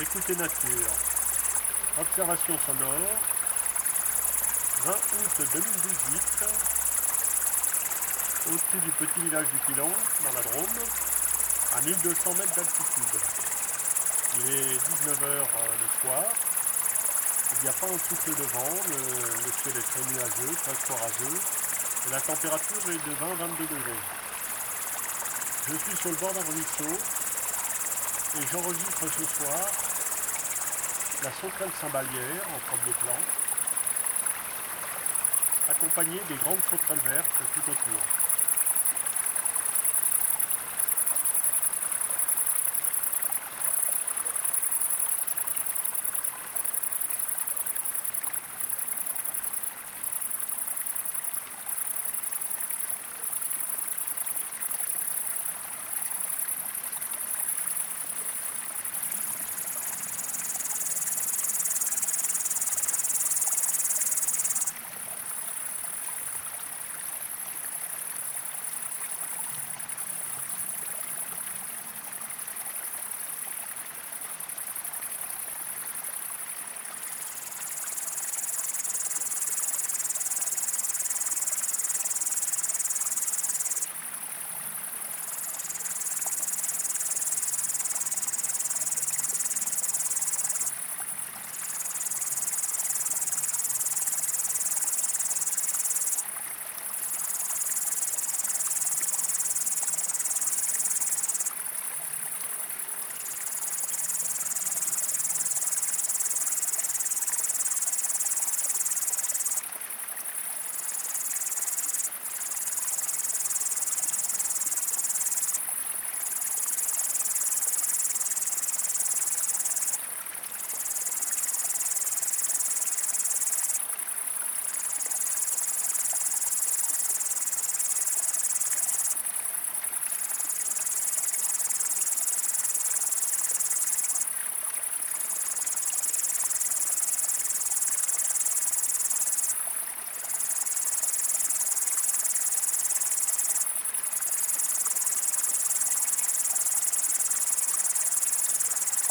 Écoutez nature. Observation sonore. 20 août 2018. Au-dessus du petit village du Pilon, dans la Drôme, à 1200 mètres d'altitude. Il est 19h le soir. Il n'y a pas un souffle de vent, le, le ciel est très nuageux, presque orageux, et la température est de 20-22 degrés. Je suis sur le bord d'un ruisseau et j'enregistre ce soir la sauterelle cymbalière en premier plan, accompagnée des grandes sauterelles vertes tout autour.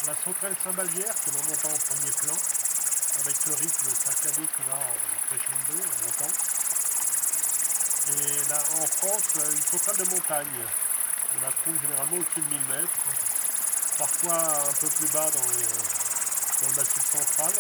La sauterelle cymbalière que l'on entend en premier plan, avec le rythme saccadé qui va en crescendo, en montant. Et là, en France, une sauterelle de montagne. On la trouve généralement au-dessus de 1000 mètres, parfois un peu plus bas dans, les, dans le massif central.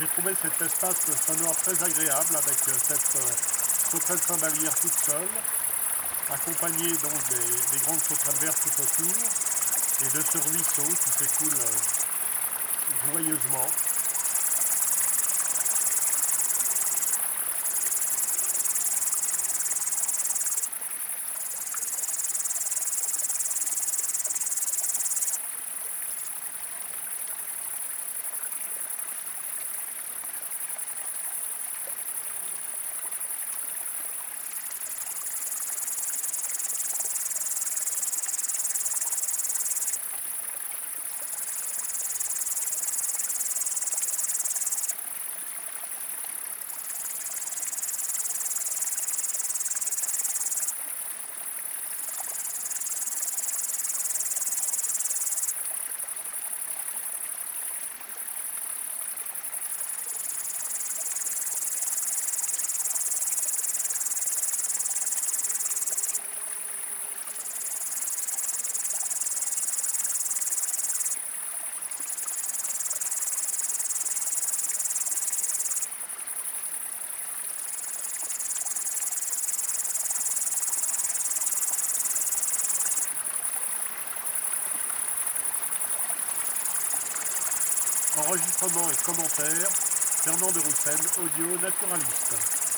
J'ai trouvé cet espace sonore très agréable avec cette sauterelle cymbalière toute seule, accompagnée donc des, des grandes sauterelles vertes tout autour et de ce ruisseau qui s'écoule joyeusement. Enregistrement et commentaires, Fernand de Roussel, audio naturaliste.